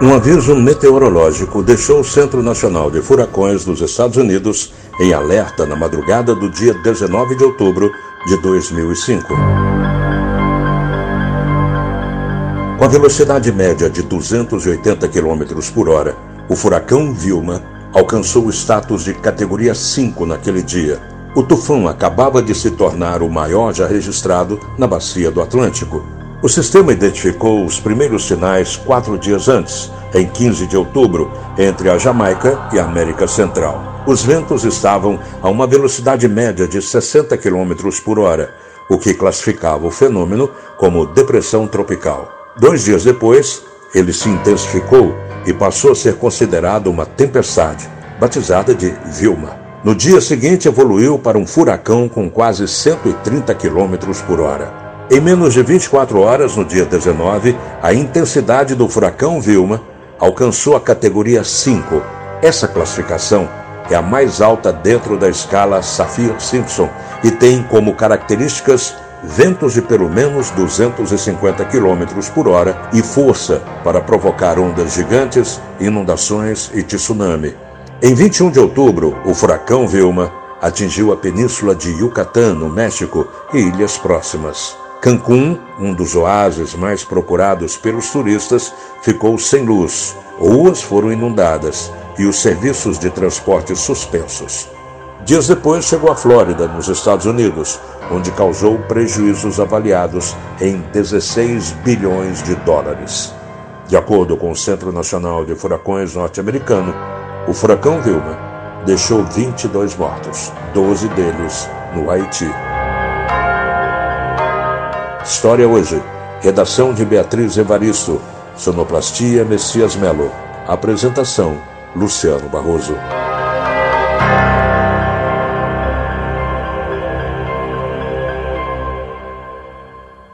Um aviso meteorológico deixou o Centro Nacional de Furacões dos Estados Unidos em alerta na madrugada do dia 19 de outubro de 2005. Com a velocidade média de 280 km por hora, o furacão Vilma alcançou o status de categoria 5 naquele dia. O tufão acabava de se tornar o maior já registrado na bacia do Atlântico. O sistema identificou os primeiros sinais quatro dias antes, em 15 de outubro, entre a Jamaica e a América Central. Os ventos estavam a uma velocidade média de 60 km por hora, o que classificava o fenômeno como depressão tropical. Dois dias depois, ele se intensificou e passou a ser considerado uma tempestade, batizada de Vilma. No dia seguinte, evoluiu para um furacão com quase 130 km por hora. Em menos de 24 horas, no dia 19, a intensidade do furacão Vilma alcançou a categoria 5. Essa classificação é a mais alta dentro da escala Saffir-Simpson e tem como características ventos de pelo menos 250 km por hora e força para provocar ondas gigantes, inundações e tsunami. Em 21 de outubro, o furacão Vilma atingiu a península de Yucatán, no México, e ilhas próximas. Cancún, um dos oásis mais procurados pelos turistas, ficou sem luz. Ruas foram inundadas e os serviços de transporte suspensos. Dias depois chegou à Flórida, nos Estados Unidos, onde causou prejuízos avaliados em 16 bilhões de dólares. De acordo com o Centro Nacional de Furacões norte-americano, o furacão Vilma deixou 22 mortos, 12 deles no Haiti. História hoje. Redação de Beatriz Evaristo. Sonoplastia Messias Melo. Apresentação Luciano Barroso.